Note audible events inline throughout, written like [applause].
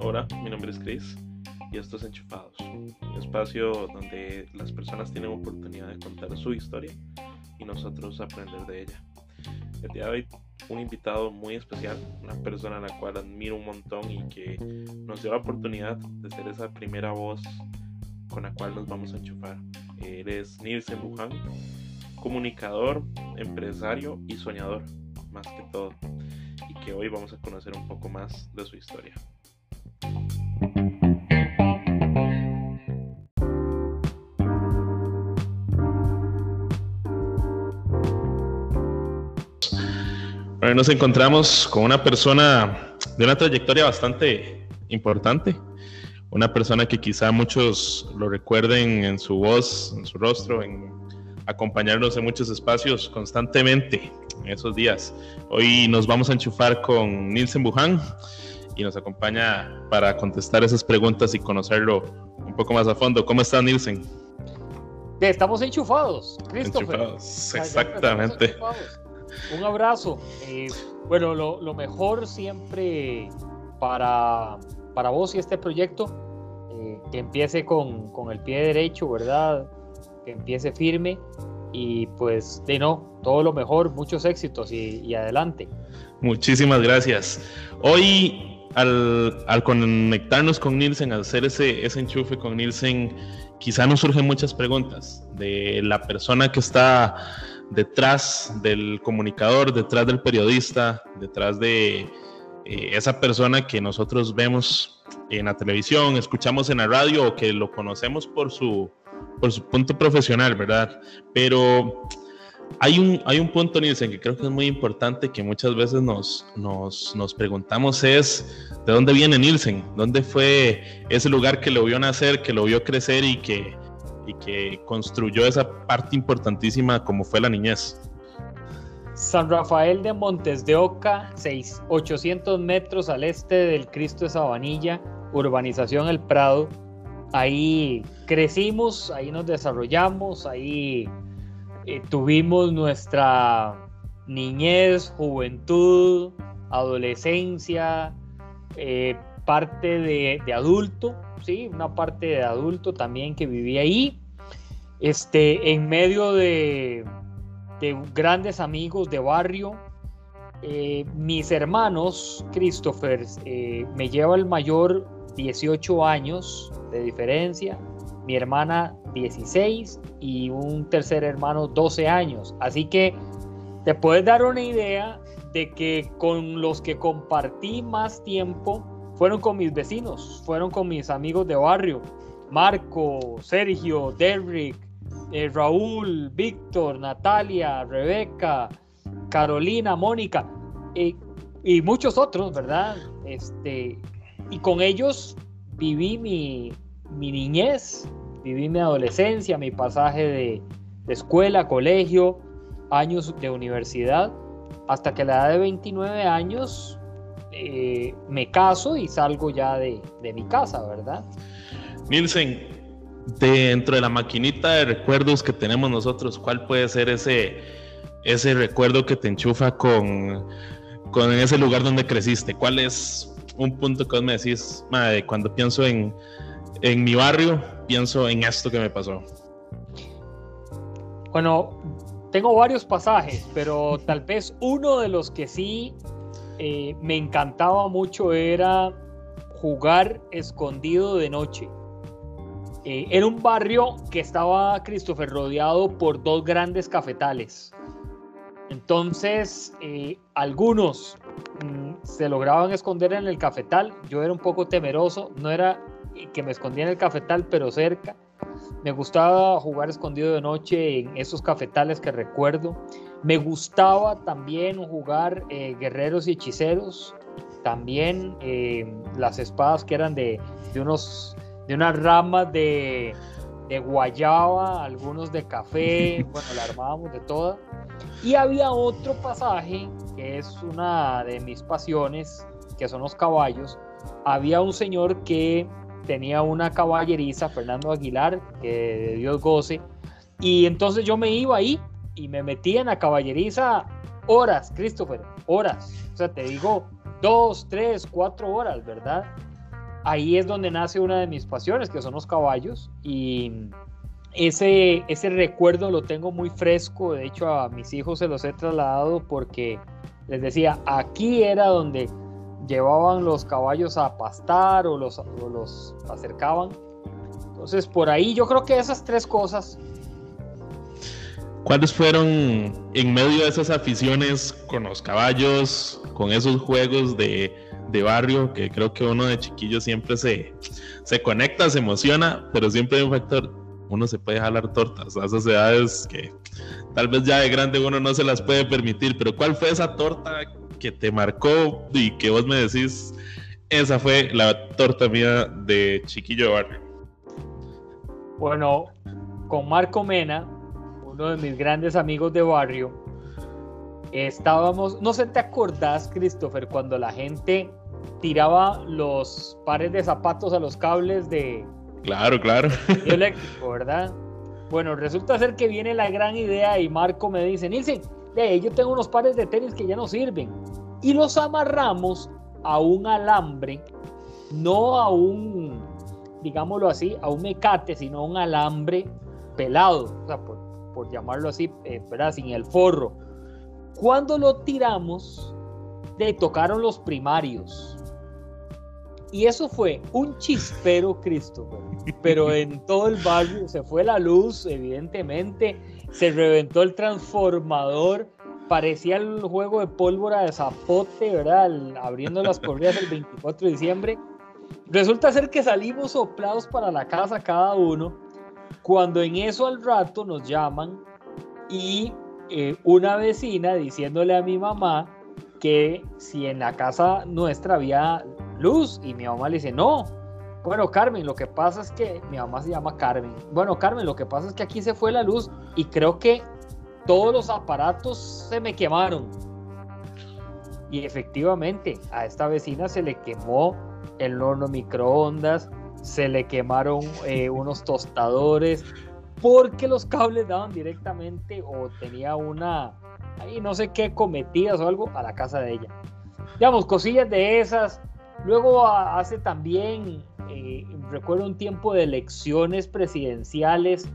Hola, mi nombre es Chris y esto es Enchufados, un espacio donde las personas tienen oportunidad de contar su historia y nosotros aprender de ella. El día de hoy un invitado muy especial, una persona a la cual admiro un montón y que nos dio la oportunidad de ser esa primera voz con la cual nos vamos a enchufar. Él es Nielsen Bujan, comunicador, empresario y soñador, más que todo, y que hoy vamos a conocer un poco más de su historia. Hoy nos encontramos con una persona de una trayectoria bastante importante, una persona que quizá muchos lo recuerden en su voz, en su rostro, en acompañarnos en muchos espacios constantemente en esos días. Hoy nos vamos a enchufar con Nielsen Bujan y nos acompaña para contestar esas preguntas y conocerlo un poco más a fondo. ¿Cómo está Nielsen? Estamos enchufados, Christopher. Enchufados, exactamente. Un abrazo. Eh, bueno, lo, mejor siempre para, para vos y este proyecto, eh, que empiece con, con, el pie derecho, ¿verdad? Que empiece firme y pues de no, todo lo mejor, muchos éxitos y, adelante. Muchísimas gracias. Hoy al, conectarnos con Nielsen, al hacer ese, ese enchufe con Nielsen, quizá nos surgen muchas preguntas de la persona que está detrás del comunicador, detrás del periodista, detrás de eh, esa persona que nosotros vemos en la televisión, escuchamos en la radio o que lo conocemos por su, por su punto profesional, ¿verdad? Pero hay un, hay un punto, Nielsen, que creo que es muy importante que muchas veces nos, nos, preguntamos es, ¿de dónde viene Nielsen? ¿Dónde fue ese lugar que lo vio nacer, que lo vio crecer y que y que construyó esa parte importantísima como fue la niñez. San Rafael de Montes de Oca, 6, 800 metros al este del Cristo de Sabanilla, urbanización El Prado. Ahí crecimos, ahí nos desarrollamos, ahí eh, tuvimos nuestra niñez, juventud, adolescencia, eh, parte de, adulto ¿sí? Una parte de adulto también que vivía ahí, este, en medio de, grandes amigos de barrio. Eh, mis hermanos, Christopher, me lleva el mayor 18 años de diferencia, mi hermana 16 y un tercer hermano 12 años. Así que te puedes dar una idea de que con los que compartí más tiempo fueron con mis vecinos, fueron con mis amigos de barrio, Marco, Sergio, Derrick, eh, Raúl, Víctor, Natalia, Rebeca, Carolina, Mónica eh, y muchos otros, ¿verdad? Este, y con ellos viví mi, niñez, viví mi adolescencia, mi pasaje de, de escuela, colegio, años de universidad, hasta que a la edad de 29 años eh, me caso y salgo ya de, mi casa, ¿verdad? Nielsen, dentro de la maquinita de recuerdos que tenemos nosotros, ¿cuál puede ser ese, ese recuerdo que te enchufa con, con ese lugar donde creciste? ¿Cuál es un punto que vos me decís, madre, cuando pienso en, en mi barrio, pienso en esto que me pasó? Bueno, tengo varios pasajes, pero tal vez uno de los que sí eh, me encantaba mucho era jugar escondido de noche. Eh, era un barrio que estaba, Christopher, rodeado por dos grandes cafetales. Entonces, eh, algunos se lograban esconder en el cafetal. Yo era un poco temeroso, no era que me escondía en el cafetal, pero cerca. Me gustaba jugar escondido de noche en esos cafetales que recuerdo. Me gustaba también jugar eh, guerreros y hechiceros. También eh, las espadas que eran de, unos, de unas ramas de, de guayaba, algunos de café. [laughs] Bueno, la armábamos de toda. Y había otro pasaje que es una de mis pasiones, que son los caballos. Había un señor que tenía una caballeriza, Fernando Aguilar, que de Dios goce, y entonces yo me iba ahí y me metía en la caballeriza horas, Christopher, horas. O sea, te digo dos, tres, cuatro horas, ¿verdad? Ahí es donde nace una de mis pasiones, que son los caballos. Y ese, ese recuerdo lo tengo muy fresco. De hecho, a mis hijos se los he trasladado porque les decía, aquí era donde llevaban los caballos a pastar o los, o los acercaban. Entonces, por ahí yo creo que esas tres cosas. ¿Cuáles fueron en medio de esas aficiones con los caballos, con esos juegos de, barrio, que creo que uno de chiquillo siempre se, se conecta, se emociona, pero siempre hay un factor, uno se puede jalar tortas. A esas edades que tal vez ya de grande uno no se las puede permitir, pero ¿cuál fue esa torta que te marcó y que vos me decís, esa fue la torta mía de chiquillo de barrio? Bueno, con Marco Mena uno de mis grandes amigos de barrio, estábamos, no sé, ¿te acordás, Christopher, cuando la gente tiraba los pares de zapatos a los cables de... Claro, claro. eléctrico, ¿verdad? Bueno, resulta ser que viene la gran idea y Marco me dice, Nilsen, yo tengo unos pares de tenis que ya no sirven. Y los amarramos a un alambre, no a un, digámoslo así, a un mecate, sino a un alambre pelado. O sea, por, por llamarlo así, eh, sin el forro. Cuando lo tiramos, le tocaron los primarios. Y eso fue un chispero, Cristo, pero en todo el barrio se fue la luz, evidentemente, se reventó el transformador, parecía el juego de pólvora de zapote, ¿verdad? abriendo las corridas el 24 de diciembre. Resulta ser que salimos soplados para la casa cada uno cuando en eso al rato nos llaman y eh, una vecina diciéndole a mi mamá que si en la casa nuestra había luz y mi mamá le dice, no, bueno Carmen, lo que pasa es que mi mamá se llama Carmen. Bueno Carmen, lo que pasa es que aquí se fue la luz y creo que todos los aparatos se me quemaron. Y efectivamente, a esta vecina se le quemó el horno microondas, se le quemaron eh, [laughs] unos tostadores porque los cables daban directamente o tenía una, ahí no sé qué, cometidas o algo a la casa de ella. Digamos, cosillas de esas. Luego hace también, eh, recuerdo un tiempo de elecciones presidenciales,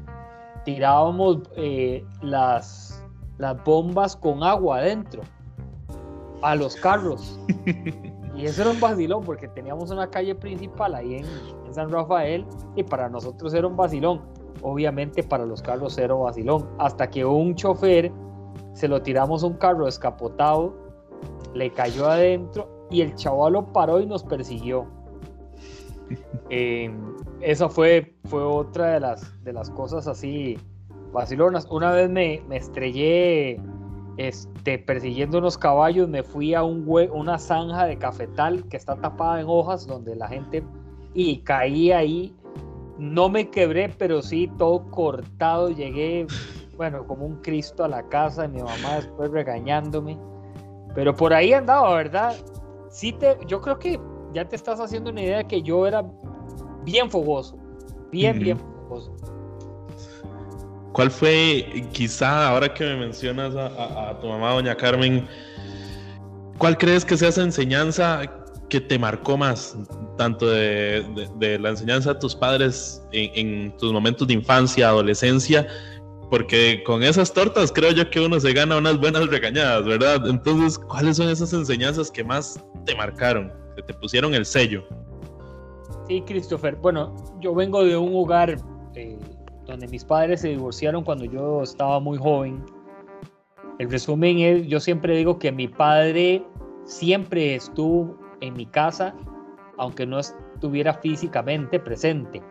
tirábamos eh, las, las bombas con agua adentro a los carros. [laughs] Y eso era un vacilón porque teníamos una calle principal ahí en, San Rafael y para nosotros era un vacilón. Obviamente para los carros era un vacilón. Hasta que un chofer se lo tiramos a un carro escapotado, le cayó adentro y el chaval lo paró y nos persiguió. [laughs] Eh, esa fue, fue otra de las, de las cosas así vacilonas. Una vez me, me estrellé este, persiguiendo unos caballos, me fui a un una zanja de cafetal que está tapada en hojas donde la gente y caí ahí. No me quebré, pero sí todo cortado. Llegué, bueno, como un Cristo a la casa de mi mamá después regañándome. Pero por ahí andaba, ¿verdad? Sí te, yo creo que ya te estás haciendo una idea de que yo era bien fogoso. Bien, bien fogoso. ¿Cuál fue, quizá ahora que me mencionas a, tu mamá, doña Carmen, cuál crees que sea esa enseñanza que te marcó más, tanto de, la enseñanza de tus padres en, tus momentos de infancia, adolescencia, porque con esas tortas creo yo que uno se gana unas buenas regañadas, ¿verdad? Entonces, ¿cuáles son esas enseñanzas que más te marcaron, que te pusieron el sello? Sí, Christopher. Bueno, yo vengo de un hogar eh, donde mis padres se divorciaron cuando yo estaba muy joven. El resumen es, yo siempre digo que mi padre siempre estuvo en mi casa, aunque no estuviera físicamente presente,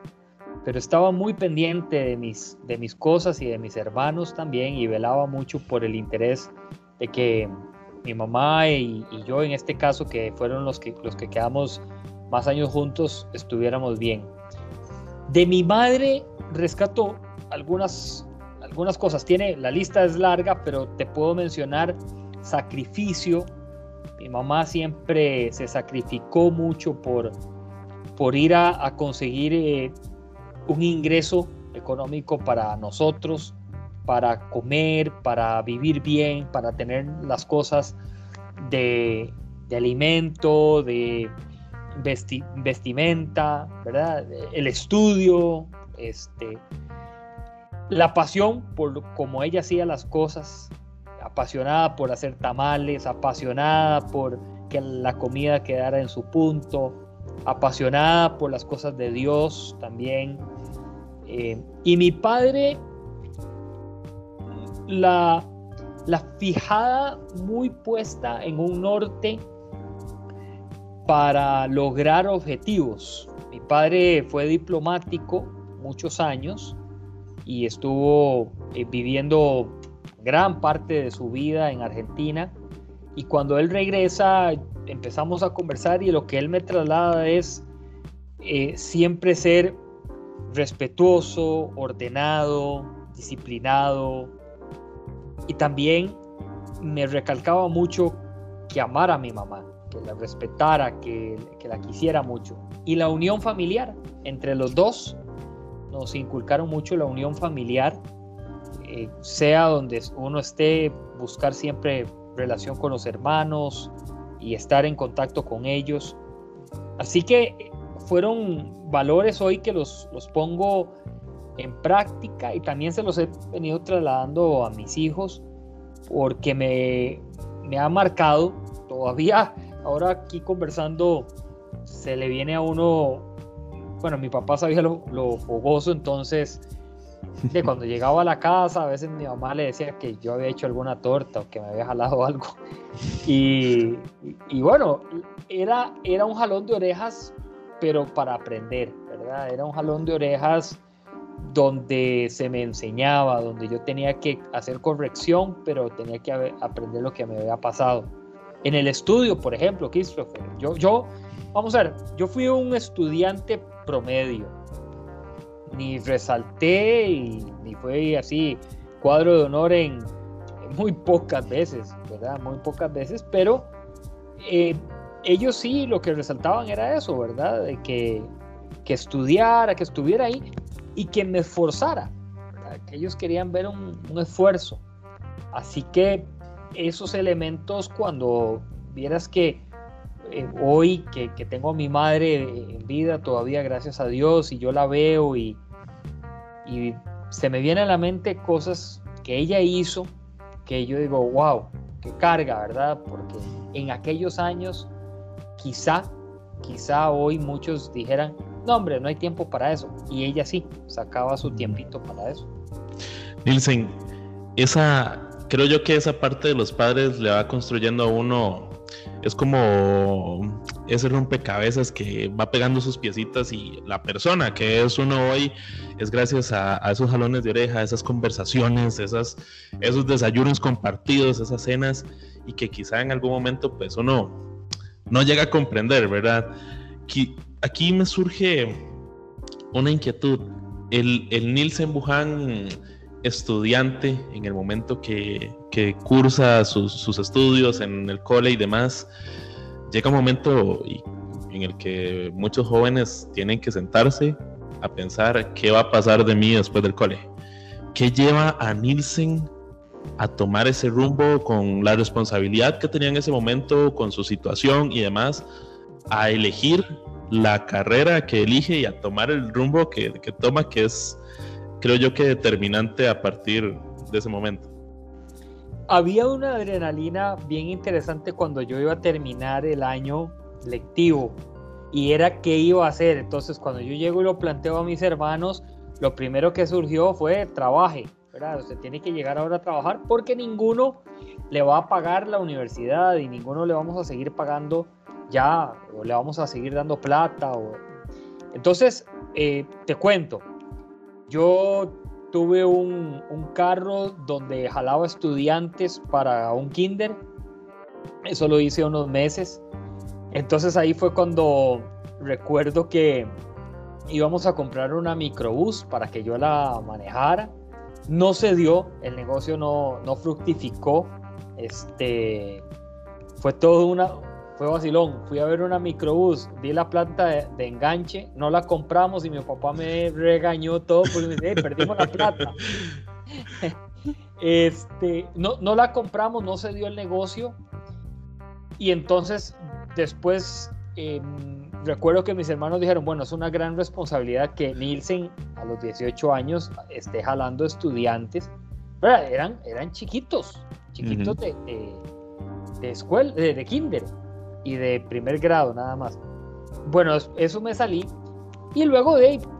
pero estaba muy pendiente de mis, de mis cosas y de mis hermanos también y velaba mucho por el interés de que mi mamá y, y yo en este caso, que fueron los que, los que quedamos más años juntos, estuviéramos bien. De mi madre rescato algunas, algunas cosas. Tiene, la lista es larga, pero te puedo mencionar sacrificio. Mi mamá siempre se sacrificó mucho por, por ir a, conseguir eh, un ingreso económico para nosotros. para comer, para vivir bien, para tener las cosas de, alimento, de vestimenta, ¿verdad? El estudio, este, la pasión por cómo ella hacía las cosas, apasionada por hacer tamales, apasionada por que la comida quedara en su punto, apasionada por las cosas de Dios también. Eh, y mi padre, la, la fijada muy puesta en un norte para lograr objetivos. Mi padre fue diplomático muchos años y estuvo eh, viviendo gran parte de su vida en Argentina. Y cuando él regresa, empezamos a conversar y lo que él me traslada es eh, siempre ser respetuoso, ordenado, disciplinado. Y también me recalcaba mucho que amara a mi mamá, que la respetara, que, que la quisiera mucho. Y la unión familiar entre los dos nos inculcaron mucho la unión familiar, eh, sea donde uno esté, buscar siempre relación con los hermanos y estar en contacto con ellos. Así que fueron valores hoy que los, los pongo en práctica y también se los he venido trasladando a mis hijos porque me, me ha marcado todavía ahora aquí conversando se le viene a uno bueno, mi papá sabía lo, fogoso, entonces de cuando llegaba a la casa, a veces mi mamá le decía que yo había hecho alguna torta o que me había jalado [laughs] algo. Y, bueno, era, era un jalón de orejas, pero para aprender, ¿verdad? Era un jalón de orejas donde se me enseñaba, donde yo tenía que hacer corrección, pero tenía que aprender lo que me había pasado. En el estudio, por ejemplo, Christopher, yo, yo, vamos a ver, yo fui un estudiante promedio. Ni resalté y, ni fue así cuadro de honor en, muy pocas veces, ¿verdad? Muy pocas veces, pero eh, ellos sí lo que resaltaban era eso, ¿verdad? De que, que estudiara, que estuviera ahí y que me esforzara. Que ellos querían ver un, un esfuerzo. Así que esos elementos cuando vieras que eh, hoy que, tengo a mi madre en vida todavía, gracias a Dios, y yo la veo y, y se me vienen a la mente cosas que ella hizo que yo digo, wow, qué carga, ¿verdad? Porque en aquellos años quizá, quizá hoy muchos dijeran, no hombre, no hay tiempo para eso. Y ella sí, sacaba su tiempito para eso. Nielsen, esa, creo yo que esa parte de los padres le va construyendo a uno es como ese rompecabezas que va pegando sus piecitas y la persona que es uno hoy es gracias a, esos jalones de oreja, esas conversaciones, esos desayunos compartidos, esas cenas y que quizá en algún momento pues uno no llega a comprender, ¿verdad? Aquí, me surge una inquietud. El, el Nielsen Buján estudiante en el momento que, cursa sus, estudios en el cole y demás, llega un momento en el que muchos jóvenes tienen que sentarse a pensar qué va a pasar de mí después del cole. ¿Qué lleva a Nielsen a tomar ese rumbo con la responsabilidad que tenía en ese momento, con su situación y demás, a elegir la carrera que elige y a tomar el rumbo que, que toma, que es creo yo que determinante a partir de ese momento. Había una adrenalina bien interesante cuando yo iba a terminar el año lectivo y era qué iba a hacer. Entonces cuando yo llego y lo planteo a mis hermanos, lo primero que surgió fue trabaje, ¿verdad? Usted tiene que llegar ahora a trabajar porque ninguno le va a pagar la universidad y ninguno le vamos a seguir pagando ya o le vamos a seguir dando plata. O... Entonces, eh, te cuento, yo tuve un, carro donde jalaba estudiantes para un kinder. Eso lo hice unos meses. Entonces ahí fue cuando recuerdo que íbamos a comprar una microbús para que yo la manejara. No se dio, el negocio no, no fructificó. Este, fue todo una, fue vacilón. Fui a ver una microbús, vi la planta de, enganche, no la compramos y mi papá me regañó todo porque me dice, perdimos la plata. [laughs] Este, no, no la compramos, no se dio el negocio. Y entonces, después, em, recuerdo que mis hermanos dijeron, bueno, es una gran responsabilidad que Nielsen a los 18 años esté jalando estudiantes. Eran, eran chiquitos, chiquitos de, de, escuela, de, de kinder y de primer grado nada más. Bueno, eso me salí. Y luego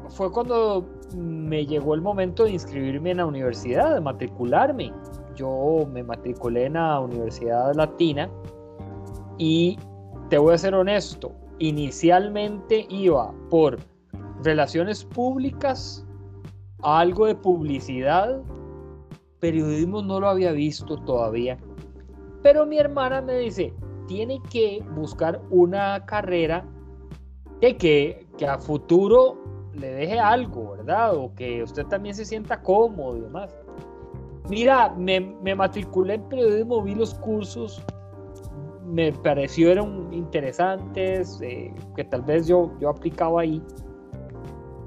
fue cuando me llegó el momento de inscribirme en la universidad, de matricularme. Yo me matriculé en la Universidad Latina y te voy a ser honesto, inicialmente iba por relaciones públicas, algo de publicidad, periodismo no lo había visto todavía, pero mi hermana me dice, tiene que buscar una carrera de que, que a futuro le deje algo, ¿verdad? O que usted también se sienta cómodo y demás. Mira, me, me matriculé en periodismo, vi los cursos, me parecieron interesantes, eh, que tal vez yo, yo aplicaba ahí.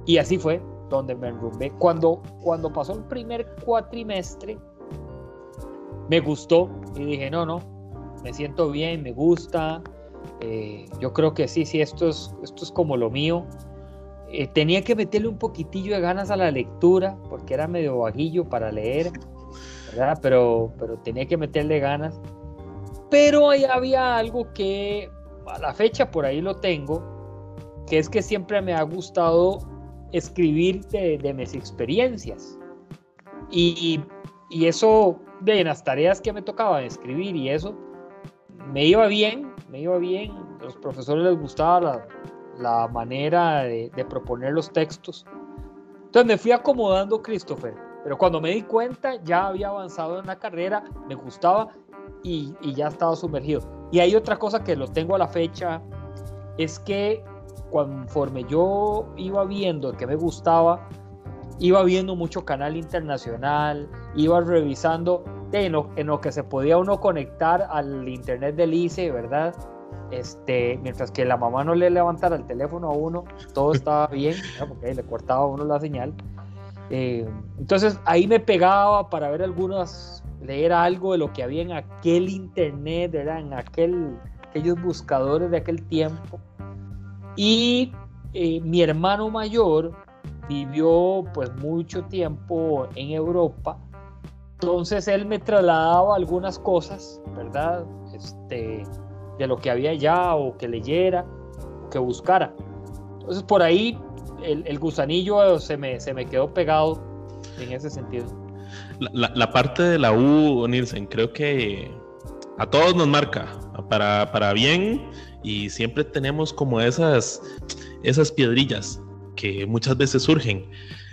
Y así fue donde me enrumbé. Cuando, cuando pasó el primer cuatrimestre, me gustó y dije, no, no, me siento bien, me gusta. Eh, yo creo que sí, sí, esto es, esto es como lo mío. Eh, tenía que meterle un poquitillo de ganas a la lectura, porque era medio vaguillo para leer, ¿verdad? Pero, pero tenía que meterle ganas. Pero ahí había algo que a la fecha por ahí lo tengo, que es que siempre me ha gustado escribir de, mis experiencias. Y, y, eso, de las tareas que me tocaba escribir y eso, me iba bien, me iba bien. Los profesores les gustaba la, la manera de, proponer los textos. Entonces me fui acomodando, Christopher, pero cuando me di cuenta ya había avanzado en la carrera, me gustaba y, ya estaba sumergido. Y hay otra cosa que lo tengo a la fecha, es que conforme yo iba viendo que me gustaba, iba viendo mucho canal internacional, iba revisando en lo, en lo que se podía uno conectar al internet del ICE, ¿verdad? Este, mientras que la mamá no le levantara el teléfono a uno, todo [laughs] estaba bien, porque le cortaba a uno la señal. Eh, entonces ahí me pegaba para ver algunas, leer algo de lo que había en aquel internet, ¿verdad? en aquel, aquellos buscadores de aquel tiempo. Y eh, mi hermano mayor vivió pues mucho tiempo en Europa, entonces él me trasladaba algunas cosas, ¿verdad? Este, de lo que había allá o que leyera o que buscara. Entonces por ahí el, gusanillo se me, se me quedó pegado en ese sentido. La, parte de la U, Nielsen, creo que a todos nos marca para, para bien y siempre tenemos como esas, esas piedrillas que muchas veces surgen.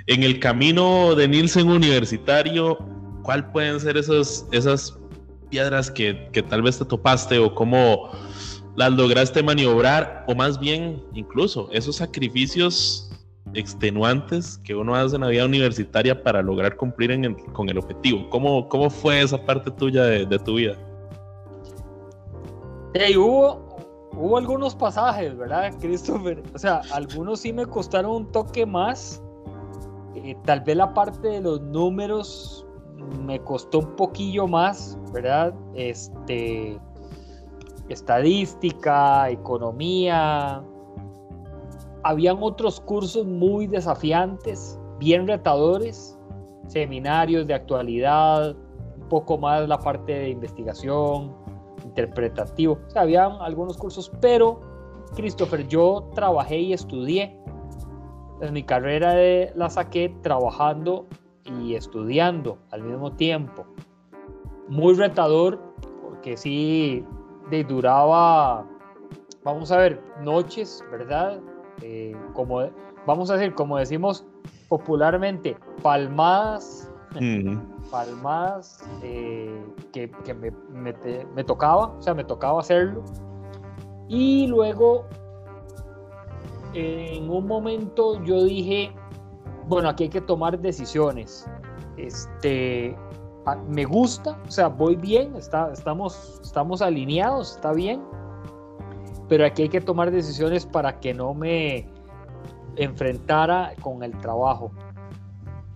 En el camino de Nielsen universitario, ¿cuál pueden ser esos, esas piedras que, tal vez te topaste o cómo las lograste maniobrar o más bien incluso esos sacrificios extenuantes que uno hace en la vida universitaria para lograr cumplir con el objetivo. ¿Cómo, ¿Cómo fue esa parte tuya de, tu vida? hubo, hubo algunos pasajes, ¿verdad, Christopher? O sea, algunos sí me costaron un toque más. Eh, tal vez la parte de los números me costó un poquillo más, ¿verdad? Este, estadística, economía. Habían otros cursos muy desafiantes, bien retadores, seminarios de actualidad, un poco más la parte de investigación, interpretativo. Habían algunos cursos, pero Christopher, yo trabajé y estudié. En mi carrera de, la saqué trabajando y estudiando al mismo tiempo. Muy retador porque sí duraba, vamos a ver, noches, ¿verdad? Eh, como, vamos a decir, como decimos popularmente, palmadas, palmadas eh, que, que me, me, me, tocaba, o sea, me tocaba hacerlo. Y luego, en un momento yo dije, bueno, aquí hay que tomar decisiones. Este, me gusta, o sea, voy bien, está, estamos, estamos alineados, está bien, pero aquí hay que tomar decisiones para que no me enfrentara con el trabajo.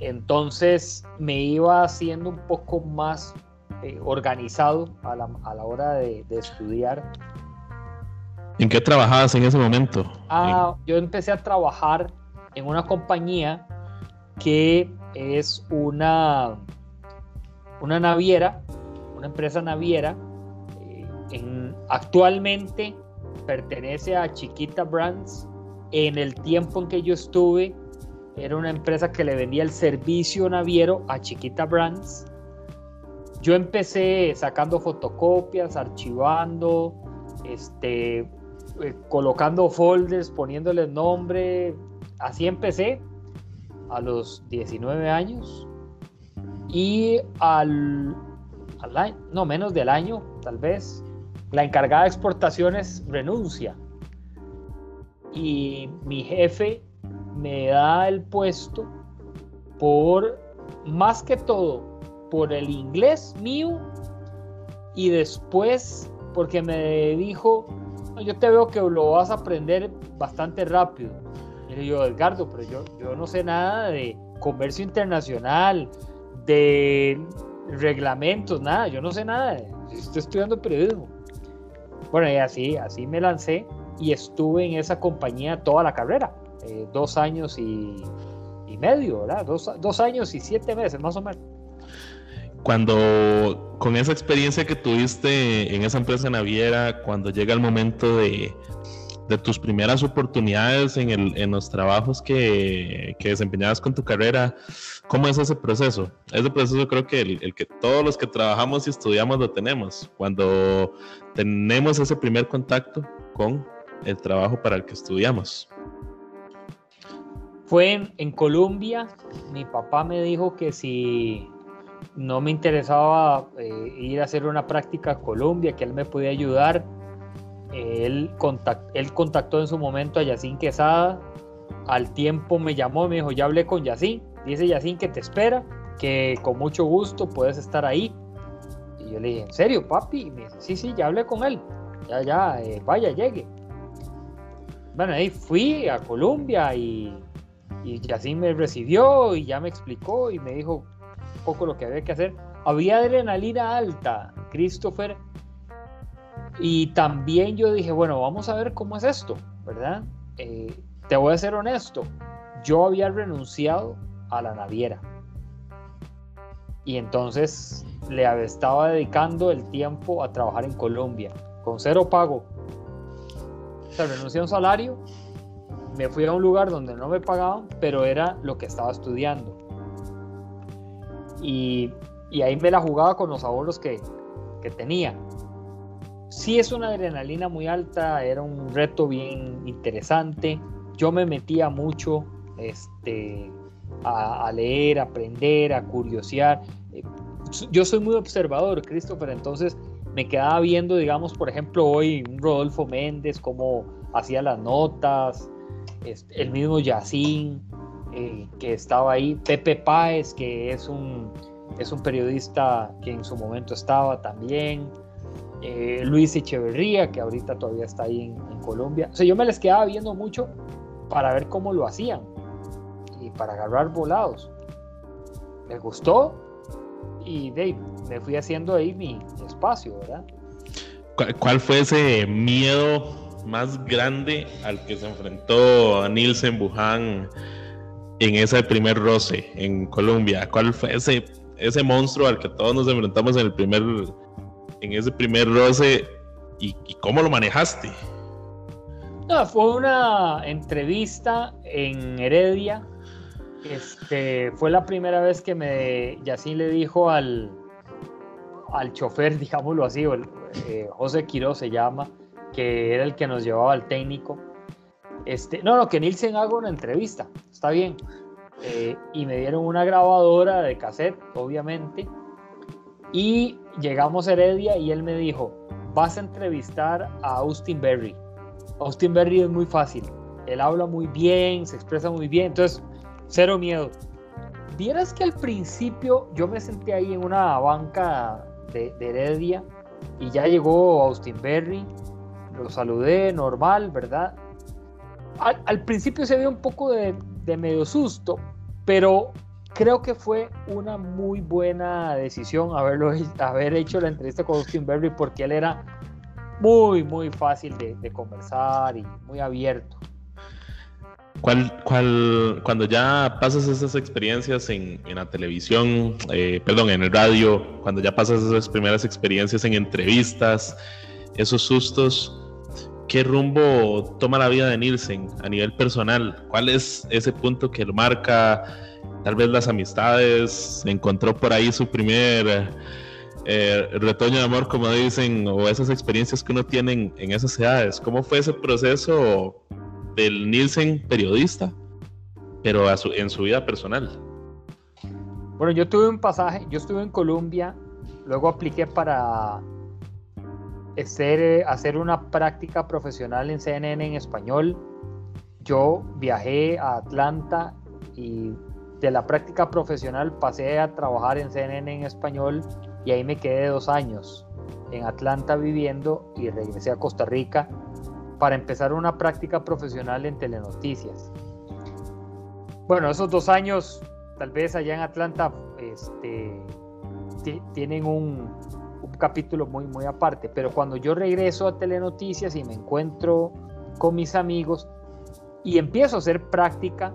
entonces me iba haciendo un poco más eh, organizado a la, a la hora de, de, estudiar. ¿En qué trabajabas en ese momento? Ah, yo empecé a trabajar en una compañía que es una, una naviera, una empresa naviera. Eh, en, actualmente pertenece a Chiquita Brands. En el tiempo en que yo estuve, era una empresa que le vendía el servicio naviero a Chiquita Brands. Yo empecé sacando fotocopias, archivando, este, eh, colocando folders, poniéndole nombre. Así empecé a los 19 años. Y al, al año, no menos del año, tal vez, la encargada de exportaciones renuncia. Y mi jefe me da el puesto por, más que todo, por el inglés mío y después porque me dijo, yo te veo que lo vas a aprender bastante rápido. Y digo, Edgardo, pero yo, yo no sé nada de comercio internacional, de reglamentos, nada, yo no sé nada, estoy estudiando periodismo. Bueno, y así, así me lancé y estuve en esa compañía toda la carrera. Eh, dos años y, medio, ¿verdad? Dos, años y siete meses, más o menos. Cuando, con esa experiencia que tuviste en esa empresa naviera, cuando llega el momento de, tus primeras oportunidades en, el, los trabajos que, desempeñabas con tu carrera, ¿cómo es ese proceso? Ese proceso creo que el, el, que todos los que trabajamos y estudiamos lo tenemos. Cuando tenemos ese primer contacto con el trabajo para el que estudiamos. Fue en, Colombia, mi papá me dijo que si no me interesaba eh, ir a hacer una práctica a Colombia, que él me podía ayudar. Él, él contactó en su momento a Yacín Quesada. Al tiempo me llamó, me dijo, ya hablé con Yacín. Dice Yacín que te espera, que con mucho gusto puedes estar ahí. Y yo le dije, ¿en serio, papi? Y me dice, sí, sí, ya hablé con él. Ya, ya, eh, vaya, llegue. Bueno, ahí fui a Colombia y y así me recibió y ya me explicó y me dijo un poco lo que había que hacer. Había adrenalina alta, Christopher. Y también yo dije, bueno, vamos a ver cómo es esto, ¿verdad? Eh, te voy a ser honesto, yo había renunciado a la naviera. Y entonces le estaba dedicando el tiempo a trabajar en Colombia, con cero pago. O sea, renuncié a un salario me fui a un lugar donde no me pagaban, pero era lo que estaba estudiando. Y, ahí me la jugaba con los ahorros que tenía. Sí es una adrenalina muy alta, era un reto bien interesante. Yo me metía mucho este, a, leer, a aprender, a curiosear. Yo soy muy observador, Christopher, entonces me quedaba viendo, digamos, por ejemplo, hoy Rodolfo Méndez, cómo hacía las notas, el mismo Yacín, eh, que estaba ahí, Pepe Páez, que es un, es un periodista que en su momento estaba también, eh, Luis Echeverría, que ahorita todavía está ahí en, Colombia. O sea, yo me les quedaba viendo mucho para ver cómo lo hacían y para agarrar volados. Me gustó y de, me fui haciendo ahí mi, espacio, ¿verdad? ¿Cuál fue ese miedo más grande al que se enfrentó Nielsen Buján en ese primer roce en Colombia? ¿Cuál fue ese, ese monstruo al que todos nos enfrentamos en el primer en ese primer roce y, cómo lo manejaste? fue una entrevista en Heredia. Este, fue la primera vez que me Yacine le dijo al, al chofer, [laughs] digámoslo así, eh, José Quiroz se llama, que era el que nos llevaba al técnico. Este, no, no, que Nielsen haga una entrevista, está bien. Eh, y me dieron una grabadora de cassette, obviamente. Y llegamos a Heredia y él me dijo, vas a entrevistar a Austin Berry. Austin Berry es muy fácil. Él habla muy bien, se expresa muy bien, entonces, cero miedo. Vieras que al principio yo me senté ahí en una banca de, Heredia y ya llegó Austin Berry lo saludé normal, ¿verdad? Al, principio se ve un poco de, medio susto, pero creo que fue una muy buena decisión haberlo, haber hecho la entrevista con Austin Berry porque él era muy, muy fácil de, de conversar y muy abierto. ¿Cuál, cuál, cuando ya pasas esas experiencias en, en la televisión, eh, perdón, en el radio, cuando ya pasas esas primeras experiencias en entrevistas, esos sustos, ¿qué rumbo toma la vida de Nielsen a nivel personal? ¿Cuál es ese punto que lo marca? Tal vez las amistades, encontró por ahí su primer eh, retoño de amor, como dicen, o esas experiencias que uno tiene en, en esas edades. ¿Cómo fue ese proceso del Nielsen periodista, pero a su, en su vida personal. Bueno, yo tuve un pasaje, yo estuve en Colombia, luego apliqué para hacer, hacer una práctica profesional en CNN en español. Yo viajé a Atlanta y de la práctica profesional pasé a trabajar en CNN en español y ahí me quedé dos años en Atlanta viviendo y regresé a Costa Rica para empezar una práctica profesional en telenoticias. Bueno, esos dos años, tal vez allá en Atlanta, este, tienen un, capítulo muy, muy aparte, pero cuando yo regreso a telenoticias y me encuentro con mis amigos y empiezo a hacer práctica,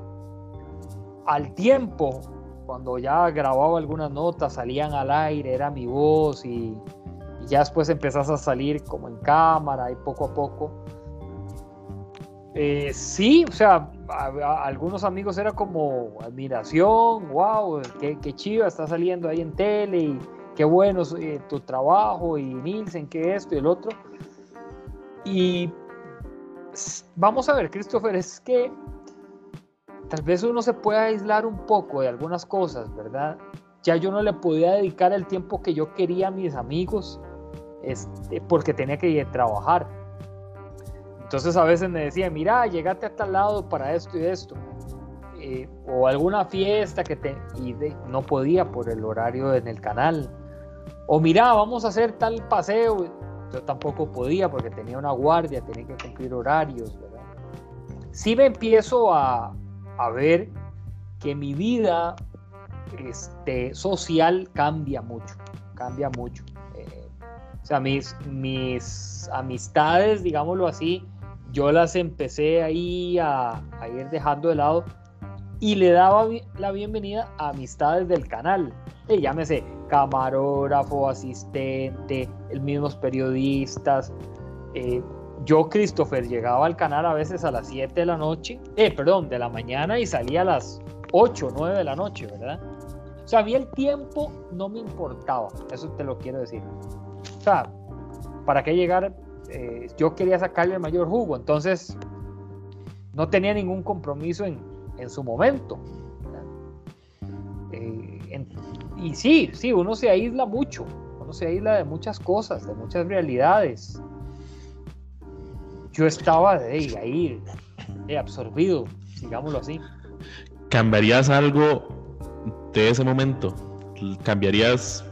al tiempo, cuando ya grababa algunas notas, salían al aire, era mi voz y, ya después empezás a salir como en cámara y poco a poco eh, sí, o sea, algunos amigos era como admiración, wow, qué, qué chiva está saliendo ahí en tele y qué bueno eh, tu trabajo y Nielsen, qué esto y el otro. Y vamos a ver, Christopher, es que tal vez uno se pueda aislar un poco de algunas cosas, ¿verdad? Ya yo no le podía dedicar el tiempo que yo quería a mis amigos este, porque tenía que ir a trabajar entonces a veces me decía, mira, llegate a tal lado para esto y esto. Eh, o alguna fiesta que te... Y no podía por el horario en el canal. O mira, vamos a hacer tal paseo. Yo tampoco podía porque tenía una guardia, tenía que cumplir horarios. ¿verdad? Sí me empiezo a, a ver que mi vida este, social cambia mucho, cambia mucho. Eh, o sea, mis, mis amistades, digámoslo así, yo las empecé ahí a, ir dejando de lado y le daba la bienvenida a amistades del canal. Eh, llámese camarógrafo, asistente, el mismos periodistas. Eh, yo, Christopher, llegaba al canal a veces a las 7 de la noche, eh, perdón, de la mañana y salía a las 8, 9 de la noche, ¿verdad? O sea, a mí el tiempo no me importaba, eso te lo quiero decir. O sea, ¿para qué llegar eh, yo quería sacarle el mayor jugo, entonces no tenía ningún compromiso en, en su momento. Eh, y sí, sí, uno se aísla mucho, uno se aísla de muchas cosas, de muchas realidades. Yo estaba de ahí, de absorbido, digámoslo así. ¿Cambiarías algo de ese momento? ¿Cambiarías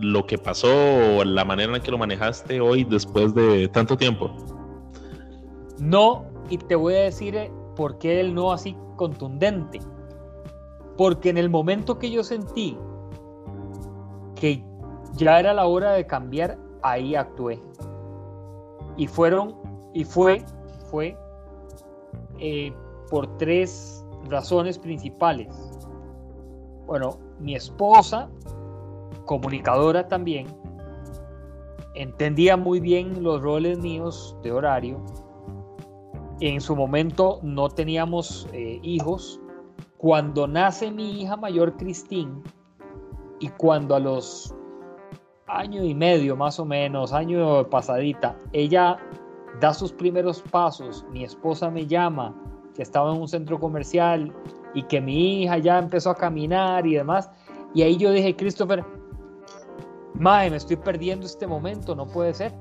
lo que pasó o la manera en que lo manejaste hoy después de tanto tiempo? No, y te voy a decir eh, por qué el no así contundente. Porque en el momento que yo sentí que ya era la hora de cambiar, ahí actué. Y fueron, y fue, fue eh, por tres razones principales. Bueno, mi esposa comunicadora también, entendía muy bien los roles míos de horario. En su momento no teníamos eh, hijos. Cuando nace mi hija mayor, Cristín, y cuando a los año y medio más o menos, año pasadita, ella da sus primeros pasos, mi esposa me llama, que estaba en un centro comercial y que mi hija ya empezó a caminar y demás, y ahí yo dije, Christopher, Mae, me estoy perdiendo este momento, no puede ser.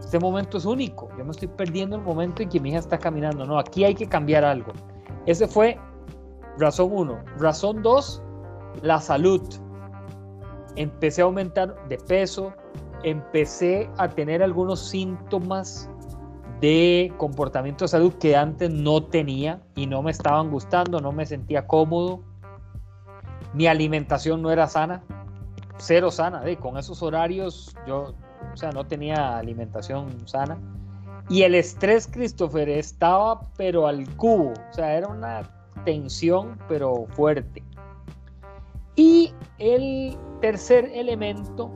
Este momento es único. Yo me estoy perdiendo el momento en que mi hija está caminando. No, aquí hay que cambiar algo. Ese fue razón uno. Razón dos, la salud. Empecé a aumentar de peso, empecé a tener algunos síntomas de comportamiento de salud que antes no tenía y no me estaban gustando, no me sentía cómodo. Mi alimentación no era sana, cero sana, con esos horarios yo, o sea, no tenía alimentación sana. Y el estrés, Christopher, estaba pero al cubo, o sea, era una tensión pero fuerte. Y el tercer elemento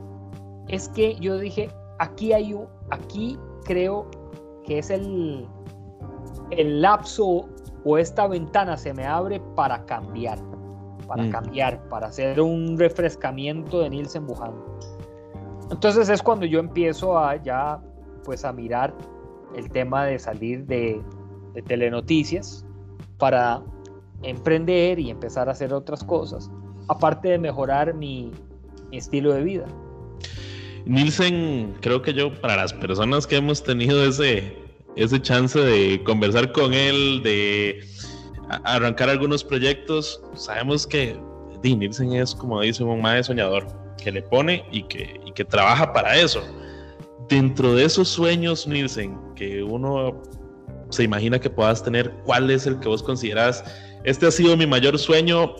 es que yo dije, aquí hay un, aquí creo que es el, el lapso o esta ventana se me abre para cambiar, para mm. cambiar, para hacer un refrescamiento de Nielsen Wuhan. Entonces es cuando yo empiezo a ya pues a mirar el tema de salir de, de telenoticias para emprender y empezar a hacer otras cosas, aparte de mejorar mi, estilo de vida. Nielsen, creo que yo, para las personas que hemos tenido ese, ese chance de conversar con él, de arrancar algunos proyectos, sabemos que Nielsen es, como dice un más soñador, que le pone y que, y que trabaja para eso. Dentro de esos sueños, Nielsen, que uno se imagina que puedas tener, ¿cuál es el que vos consideras? Este ha sido mi mayor sueño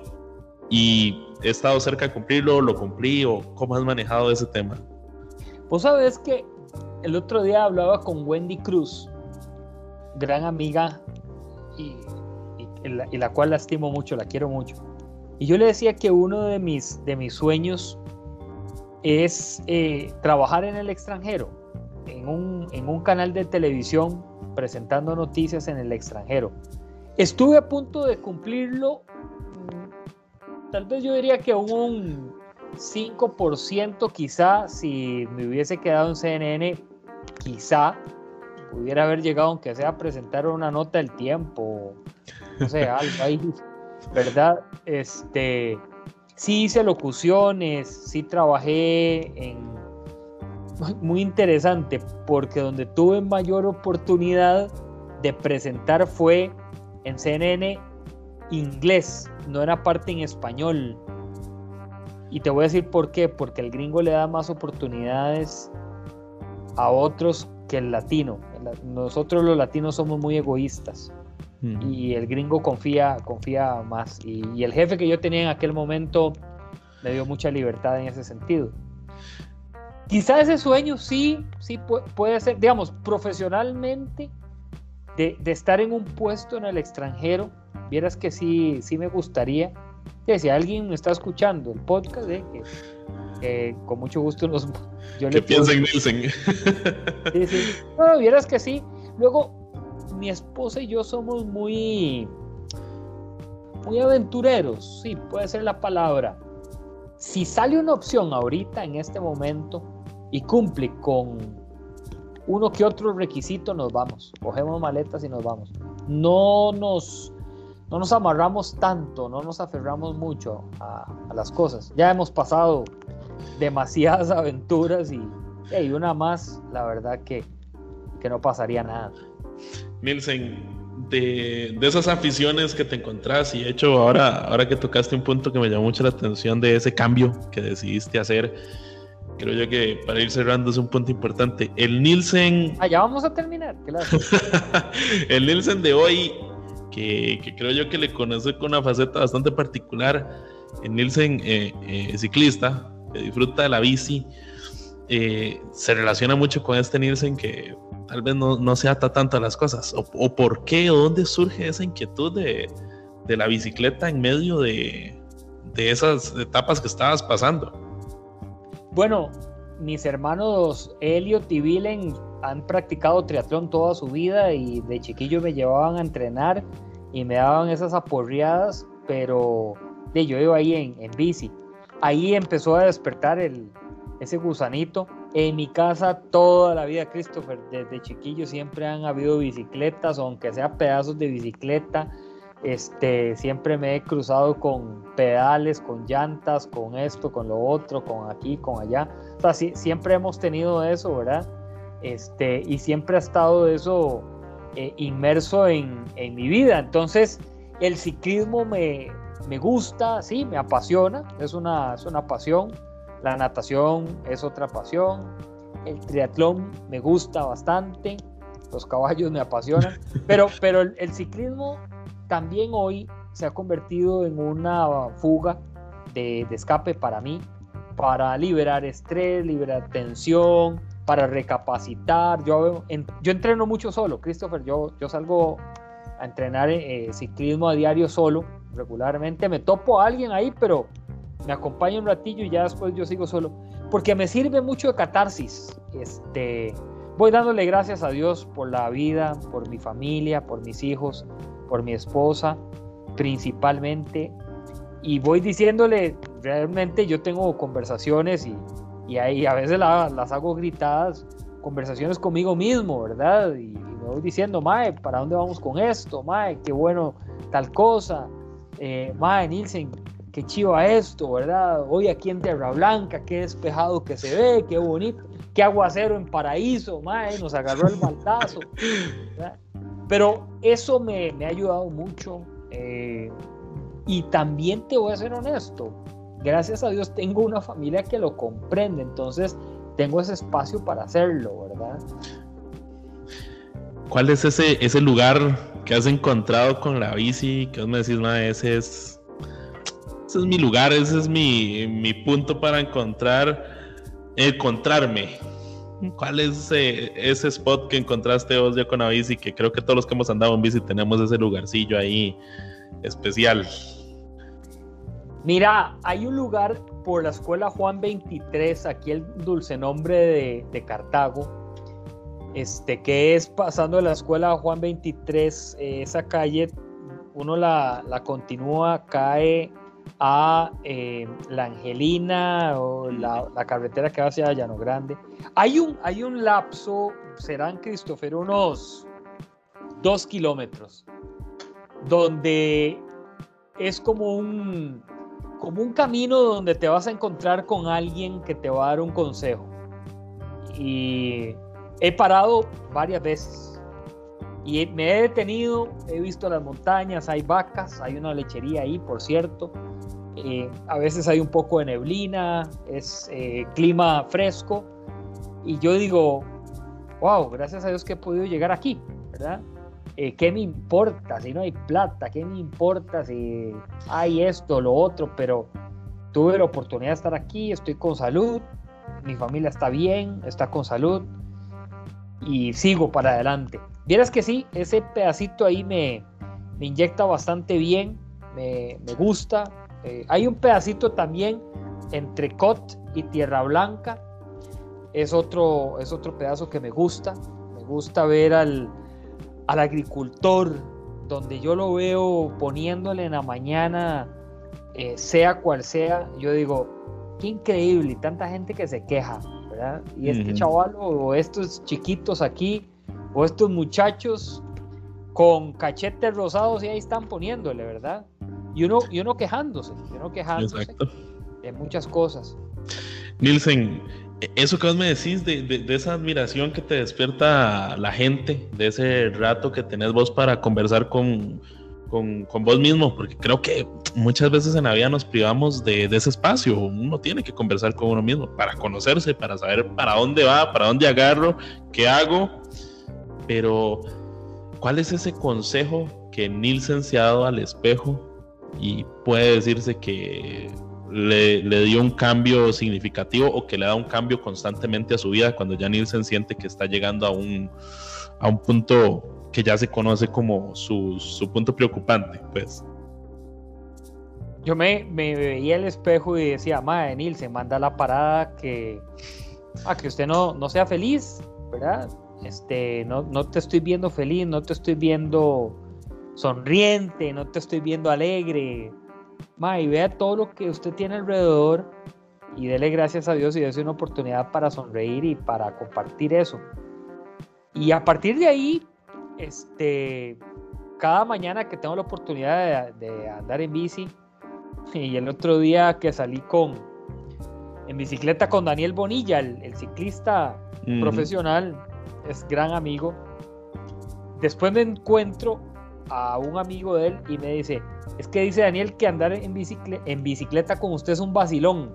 y he estado cerca de cumplirlo, lo cumplí o cómo has manejado ese tema. Vos sabes que el otro día hablaba con Wendy Cruz, gran amiga y, la, cual la estimo mucho, la quiero mucho. Y yo le decía que uno de mis, de mis sueños es eh, trabajar en el extranjero, en un, en un canal de televisión presentando noticias en el extranjero. Estuve a punto de cumplirlo tal vez yo diría que un 5% quizá, si me hubiese quedado en CNN, quizá pudiera haber llegado, aunque sea a presentar una nota del tiempo, no sé, [laughs] algo ahí, ¿verdad? Este, sí hice locuciones, sí trabajé en... Muy interesante, porque donde tuve mayor oportunidad de presentar fue en CNN inglés, no era parte en español. Y te voy a decir por qué, porque el gringo le da más oportunidades a otros que el latino. Nosotros los latinos somos muy egoístas y el gringo confía, confía más. Y, el jefe que yo tenía en aquel momento me dio mucha libertad en ese sentido. Quizá ese sueño sí, sí puede ser, digamos, profesionalmente, de, de estar en un puesto en el extranjero, vieras que sí, sí me gustaría. Que si alguien me está escuchando el podcast, eh, que, con mucho gusto nos. Yo ¿Qué piensa Nielsen? Sí, sí. No, vieras que sí. Luego, mi esposa y yo somos muy. Muy aventureros, sí, puede ser la palabra. Si sale una opción ahorita, en este momento, y cumple con uno que otro requisito, nos vamos. Cogemos maletas y nos vamos. No nos no nos amarramos tanto, no nos aferramos mucho a, las cosas. Ya hemos pasado demasiadas [laughs] aventuras y, hay una más, la verdad que, que no pasaría nada. Milsen, de, de, esas aficiones que te encontrás y hecho ahora, ahora que tocaste un punto que me llamó mucho la atención de ese cambio que decidiste hacer, creo yo que para ir cerrando es un punto importante. El Nielsen... Ah, ya vamos a terminar. [laughs] el Nielsen de hoy que, creo yo que le conoce con una faceta bastante particular. En Nielsen, eh, eh, ciclista, que disfruta de la bici, eh, se relaciona mucho con este Nielsen que tal vez no, no se ata tanto a las cosas. O, por qué, o dónde surge esa inquietud de, de la bicicleta en medio de, de esas etapas que estabas pasando? Bueno, mis hermanos Elliot y Vilen han practicado triatlón toda su vida y de chiquillo me llevaban a entrenar y me daban esas aporreadas, pero de, yo iba ahí en, en bici. Ahí empezó a despertar el, ese gusanito. En mi casa toda la vida, Christopher, desde chiquillo siempre han habido bicicletas, aunque sea pedazos de bicicleta. Este, siempre me he cruzado con pedales, con llantas, con esto, con lo otro, con aquí, con allá. O siempre hemos tenido eso, ¿verdad? Este, y siempre ha estado eso eh, inmerso en, mi vida. Entonces, el ciclismo me, gusta, sí, me apasiona, es una, es una pasión. La natación es otra pasión. El triatlón me gusta bastante. Los caballos me apasionan. Pero, [laughs] pero el, ciclismo también hoy se ha convertido en una fuga de, escape para mí, para liberar estrés, liberar tensión, para recapacitar. Yo, yo entreno mucho solo, Christopher, yo, yo salgo a entrenar eh, ciclismo a diario solo, regularmente. Me topo a alguien ahí, pero me acompaña un ratillo y ya después yo sigo solo, porque me sirve mucho de catarsis. Este, voy dándole gracias a Dios por la vida, por mi familia, por mis hijos, por mi esposa, principalmente. Y voy diciéndole, realmente yo tengo conversaciones y, y ahí a veces las hago gritadas, conversaciones conmigo mismo, ¿verdad? Y, me voy diciendo, Mae, ¿para dónde vamos con esto? Mae, qué bueno tal cosa. Eh, Mae, Nielsen, qué chiva esto, ¿verdad? Hoy aquí en Tierra Blanca, qué despejado que se ve, qué bonito, qué aguacero en paraíso, mae, nos agarró el maltazo. Pero eso me, ha ayudado mucho. Eh, y también te voy a ser honesto, gracias a Dios tengo una familia que lo comprende, entonces tengo ese espacio para hacerlo, ¿verdad? ¿Cuál es ese, ese lugar que has encontrado con la bici? Que vos me decís, mae, ese es, ese es mi lugar, ese es mi, mi punto para encontrar, encontrarme. ¿Cuál es ese, spot que encontraste vos ya con la bici? Que creo que todos los que hemos andado en bici tenemos ese lugarcillo ahí especial. Mira, hay un lugar por la escuela Juan 23, aquí el dulce nombre de, Cartago, este, que es pasando de la escuela Juan 23, eh, esa calle, uno la, la continúa, cae a eh, la Angelina o la, carretera que va hacia Llano Grande. Hay un, hay un lapso, serán, Christopher, unos dos kilómetros, donde es como un, como un camino donde te vas a encontrar con alguien que te va a dar un consejo. Y he parado varias veces. Y me he detenido, he visto las montañas, hay vacas, hay una lechería ahí, por cierto. Eh, a veces hay un poco de neblina, es eh, clima fresco. Y yo digo, wow, gracias a Dios que he podido llegar aquí, ¿verdad? Eh, ¿Qué me importa si no hay plata? ¿Qué me importa si hay esto, lo otro? Pero tuve la oportunidad de estar aquí, estoy con salud, mi familia está bien, está con salud y sigo para adelante. Vieras que sí, ese pedacito ahí me, inyecta bastante bien, me, me gusta, eh, hay un pedacito también entre Cot y Tierra Blanca. Es otro, es otro pedazo que me gusta. Me gusta ver al, agricultor, donde yo lo veo poniéndole en la mañana, eh, sea cual sea. Yo digo, qué increíble, y tanta gente que se queja, ¿verdad? Y este chaval o estos chiquitos aquí, o estos muchachos con cachetes rosados y ahí están poniéndole, ¿verdad? y uno, y uno quejándose, y uno quejándose de muchas cosas. Nielsen, eso que vos me decís de, de, esa admiración que te despierta la gente, de ese rato que tenés vos para conversar con, con, vos mismo, porque creo que muchas veces en la vida nos privamos de, de, ese espacio. Uno tiene que conversar con uno mismo para conocerse, para saber para dónde va, para dónde agarro, qué hago. Pero, ¿cuál es ese consejo que Nielsen se ha dado al espejo y puede decirse que le, dio un cambio significativo o que le da un cambio constantemente a su vida cuando ya Nielsen siente que está llegando a un, a un punto que ya se conoce como su, su punto preocupante, pues. Yo me, me veía el espejo y decía, madre Nielsen, manda la parada que, a que usted no, no sea feliz, ¿verdad? Este, no, no te estoy viendo feliz, no te estoy viendo sonriente, no te estoy viendo alegre. Ma, y vea todo lo que usted tiene alrededor y dele gracias a Dios y dése una oportunidad para sonreír y para compartir eso. Y a partir de ahí, este, cada mañana que tengo la oportunidad de, andar en bici, [laughs] y el otro día que salí con en bicicleta con Daniel Bonilla, el, ciclista profesional, es gran amigo. Después me encuentro a un amigo de él y me dice, es que dice Daniel que andar en, bicicleta, en bicicleta con usted es un vacilón.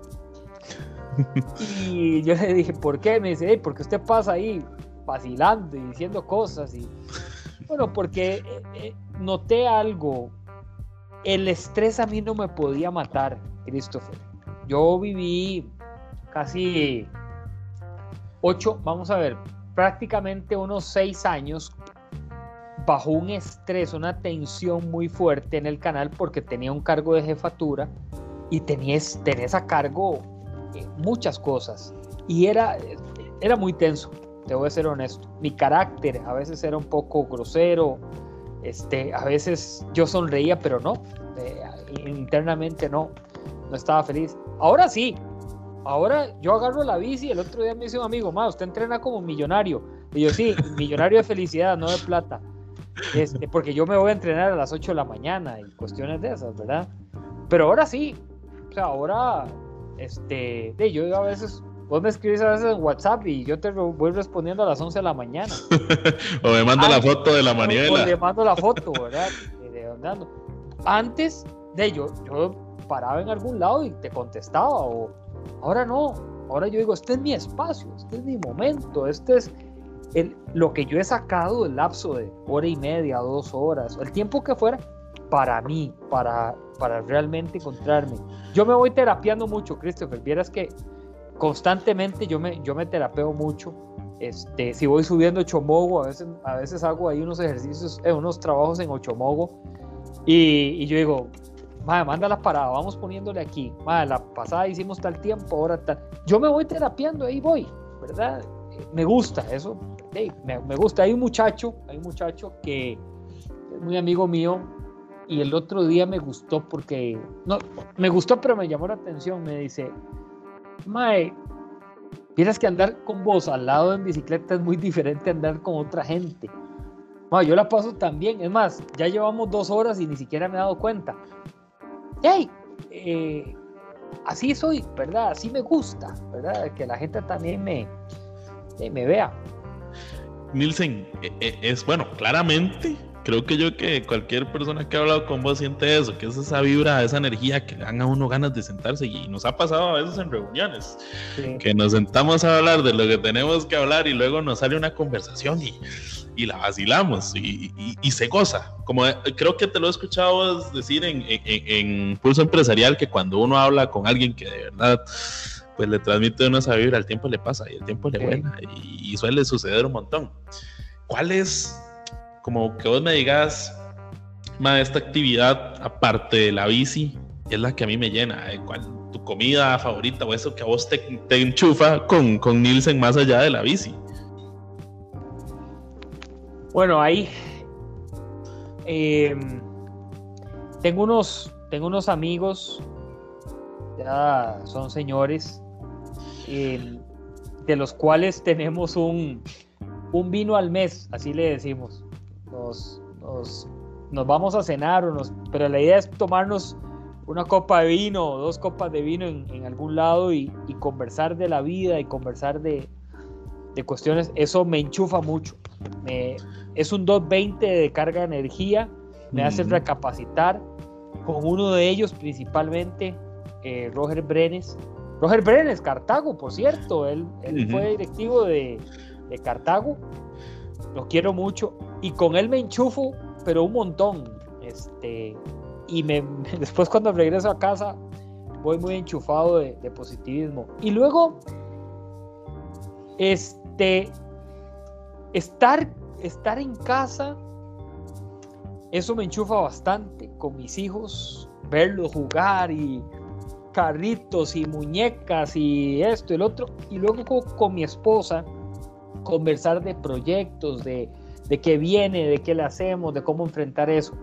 [laughs] y yo le dije, ¿por qué? Me dice, porque usted pasa ahí vacilando y diciendo cosas. Y... Bueno, porque eh, eh, noté algo. El estrés a mí no me podía matar. Christopher. Yo viví casi ocho, vamos a ver, prácticamente unos seis años bajo un estrés, una tensión muy fuerte en el canal porque tenía un cargo de jefatura y tenías, tenés a cargo muchas cosas. Y era, era muy tenso, te voy a ser honesto. Mi carácter a veces era un poco grosero, este, a veces yo sonreía, pero no, eh, internamente no, no estaba feliz. Ahora sí, ahora yo agarro la bici, el otro día me dice un amigo, más usted entrena como millonario. Y yo sí, millonario de felicidad, no de plata. Este, porque yo me voy a entrenar a las 8 de la mañana y cuestiones de esas, ¿verdad? Pero ahora sí, o sea, ahora, este, de, yo a veces, vos me escribís a veces en WhatsApp y yo te voy respondiendo a las 11 de la mañana. [laughs] o me mando la foto de la maniela. O le mando la foto, ¿verdad? De, Antes, de yo, yo paraba en algún lado y te contestaba, o ahora no, ahora yo digo, este es mi espacio, este es mi momento, este es el, lo que yo he sacado del lapso de hora y media, dos horas, el tiempo que fuera, para mí, para, para realmente encontrarme. Yo me voy terapiando mucho, Christopher. Vieras que constantemente yo me, yo me terapeo mucho. Este, si voy subiendo Chomogo, a veces, a veces hago ahí unos ejercicios, eh, unos trabajos en Ochomogo. Y, y yo digo, madre, manda la parada, vamos poniéndole aquí. Madre, la pasada hicimos tal tiempo, ahora tal. Yo me voy terapiando, ahí voy, ¿verdad? Me gusta eso, me, gusta. Hay un muchacho, hay un muchacho que es muy amigo mío y el otro día me gustó porque, no, me gustó pero me llamó la atención, me dice, Mae, Tienes que andar con vos al lado en bicicleta es muy diferente a andar con otra gente. Mae, yo la paso también, es más, ya llevamos dos horas y ni siquiera me he dado cuenta. Hey, eh, así soy, ¿verdad? Así me gusta, ¿verdad? Que la gente también me, me vea. Nielsen, e, e, es bueno, claramente, creo que yo que cualquier persona que ha hablado con vos siente eso, que es esa vibra, esa energía que dan a uno ganas de sentarse y nos ha pasado a veces en reuniones, que nos sentamos a hablar de lo que tenemos que hablar y luego nos sale una conversación y, y la vacilamos y, y, se goza. Como eh, creo que te lo he escuchado decir en, en, en Pulso Empresarial, que cuando uno habla con alguien que de verdad pues le transmite una esa vibra, el tiempo le pasa y el tiempo le vuela y, suele suceder un montón. ¿Cuál es, como que vos me digas, más esta actividad, aparte de la bici, es la que a mí me llena? ¿eh? ¿Cuál tu comida favorita o eso que a vos te, te enchufa con, con Nielsen más allá de la bici? Bueno, ahí em, tengo unos tengo unos amigos ya son señores de los cuales tenemos un, un, vino al mes, así le decimos. Nos, nos, nos vamos a cenar, o nos, pero la idea es tomarnos una copa de vino o dos copas de vino en, en algún lado y, y, conversar de la vida y conversar de, de cuestiones. Eso me enchufa mucho. Me, es un 220 de carga de energía, me hace recapacitar con uno de ellos principalmente, eh, Roger Brenes, Roger Brenes, Cartago, por cierto, él, fue directivo de, Cartago, lo quiero mucho y con él me enchufo, pero un montón. Este, y me, [laughs] después cuando regreso a casa voy muy enchufado de, positivismo. Y luego, este, estar, estar en casa, eso me enchufa bastante con mis hijos, verlos jugar y carritos y muñecas y esto y el otro. Y luego con, mi esposa conversar de proyectos, de, de qué viene, de qué le hacemos, de cómo enfrentar eso.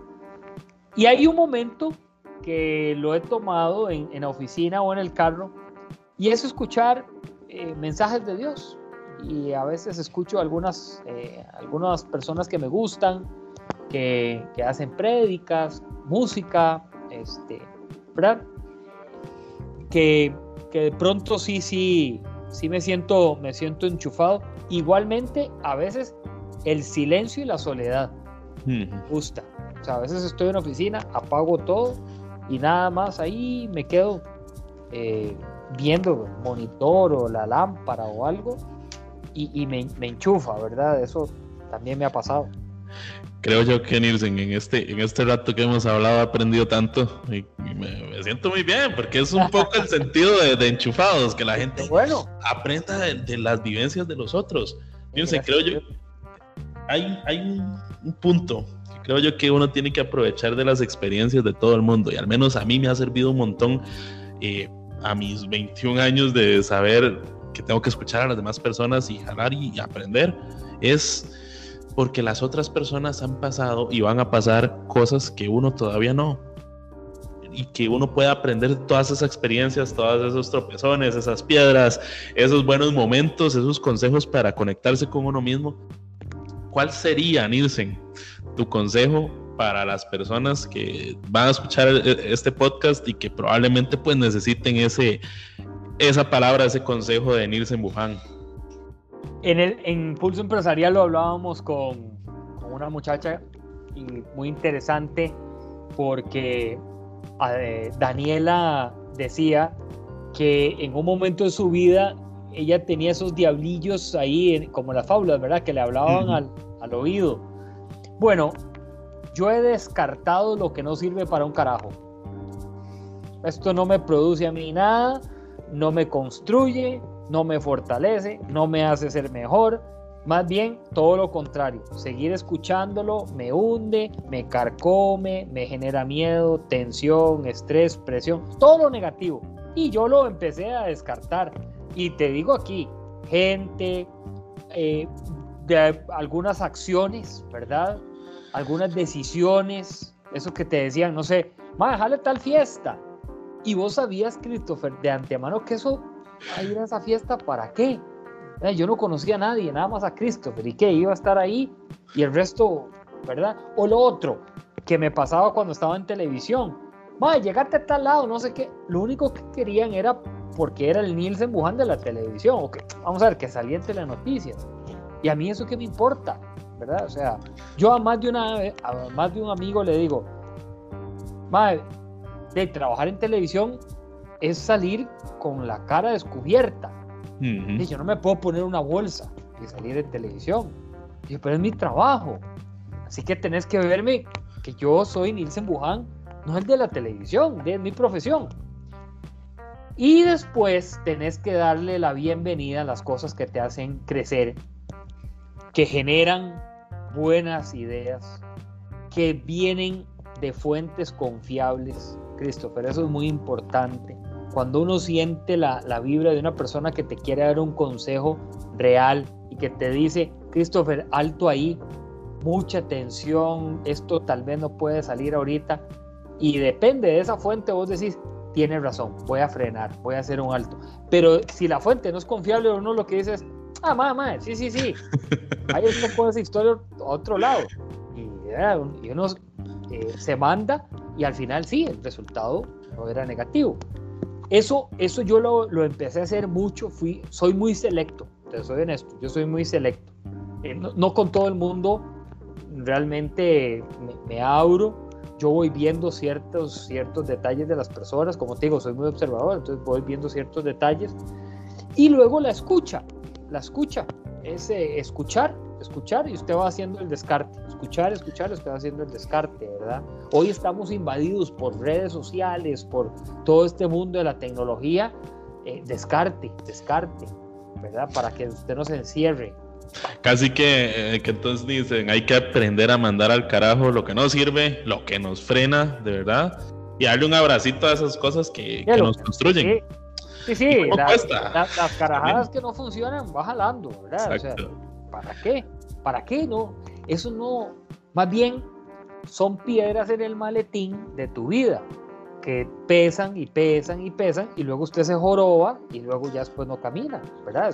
Y hay un momento que lo he tomado en, en la oficina o en el carro y es escuchar eh, mensajes de Dios. Y a veces escucho algunas, eh, algunas personas que me gustan, que, que hacen prédicas, música, este, ¿verdad? Que, de pronto sí, sí, sí me siento, me siento enchufado. Igualmente, a veces el silencio y la soledad me gusta. O sea, a veces estoy en oficina, apago todo y nada más ahí me quedo eh, viendo el monitor o la lámpara o algo y, me, me, enchufa, ¿verdad? Eso también me ha pasado. Creo yo que Nielsen en este, en este rato que hemos hablado ha aprendido tanto y, me, siento muy bien porque es un poco el sentido de, enchufados, que la gente bueno. aprenda de, las vivencias de los otros. Nielsen, creo yo, hay, hay un, punto que creo yo que uno tiene que aprovechar de las experiencias de todo el mundo y al menos a mí me ha servido un montón eh, a mis 21 años de saber que tengo que escuchar a las demás personas y jalar y aprender es porque las otras personas han pasado y van a pasar cosas que uno todavía no. Y que uno pueda aprender todas esas experiencias, todos esos tropezones, esas piedras, esos buenos momentos, esos consejos para conectarse con uno mismo. ¿Cuál sería, Nielsen, tu consejo para las personas que van a escuchar e-, este podcast y que probablemente pues necesiten ese, esa palabra, ese consejo de Nielsen Buján? En el en Pulso Empresarial lo hablábamos con, con una muchacha y muy interesante porque eh, Daniela decía que en un momento de su vida ella tenía esos diablillos ahí, como las fábulas, ¿verdad? Que le hablaban al, al oído. Bueno, yo he descartado lo que no sirve para un carajo. Esto no me produce a mí nada, no me construye, no me fortalece, no me hace ser mejor, más bien todo lo contrario, seguir escuchándolo me hunde, me carcome, me genera miedo, tensión, estrés, presión, todo lo negativo. Y yo lo empecé a descartar. Y te digo aquí, gente, eh, de algunas acciones, ¿verdad? Algunas decisiones, eso que te decían, no sé, va a tal fiesta. Y vos sabías, Christopher, de antemano que eso a ir a esa fiesta para qué? Eh, yo no conocía a nadie, nada más a Christopher, ¿y qué? Iba a estar ahí y el resto, ¿verdad? O lo otro que me pasaba cuando estaba en televisión, va, llegarte a tal lado, no sé qué, lo único que querían era porque era el Nielsen Buján de la televisión, o que, vamos a ver, que salía en telenoticias. Y a mí eso qué me importa, ¿verdad? O sea, yo a más de, una, a más de un amigo le digo, madre, de trabajar en televisión es salir con la cara descubierta. y yo no me puedo poner una bolsa y salir en televisión. Y pero es mi trabajo. Así que tenés que verme que yo soy Nielsen Buján, no el de la televisión, de mi profesión. Y después tenés que darle la bienvenida a las cosas que te hacen crecer, que generan buenas ideas, que vienen de fuentes confiables, Christopher. Eso es muy importante cuando uno siente la, la, vibra de una persona que te quiere dar un consejo real y que te dice, Christopher, alto ahí, mucha tensión, esto tal vez no puede salir ahorita, y depende de esa fuente, vos decís, tiene razón, voy a frenar, voy a hacer un alto. Pero si la fuente no es confiable, uno lo que dice es, ah, madre, sí, sí, sí, [laughs] ahí está con esa historia a otro lado. Y, y uno eh, se manda y al final sí, el resultado no era negativo. Eso, eso yo lo, lo, empecé a hacer mucho, fui, soy muy selecto, te soy honesto, yo soy muy selecto. Eh, no, con todo el mundo realmente me, abro, yo voy viendo ciertos, ciertos detalles de las personas, como te digo, soy muy observador, entonces voy viendo ciertos detalles y luego la escucha, la escucha, es escuchar escuchar y usted va haciendo el descarte, escuchar, escuchar, usted va haciendo el descarte, ¿verdad? Hoy estamos invadidos por redes sociales, por todo este mundo de la tecnología, eh, descarte, descarte, ¿verdad? Para que usted no se encierre. Casi que, eh, que entonces dicen, hay que aprender a mandar al carajo lo que no sirve, lo que nos frena, de verdad, y darle un abracito a esas cosas que, que nos construyen. Sí, sí, las carajadas que no funcionan, va jalando, ¿verdad? Exacto. ¿Para qué? ¿Para qué no? Eso no, más bien son piedras en el maletín de tu vida que pesan y pesan y pesan y luego usted se joroba y luego ya después no camina, ¿verdad?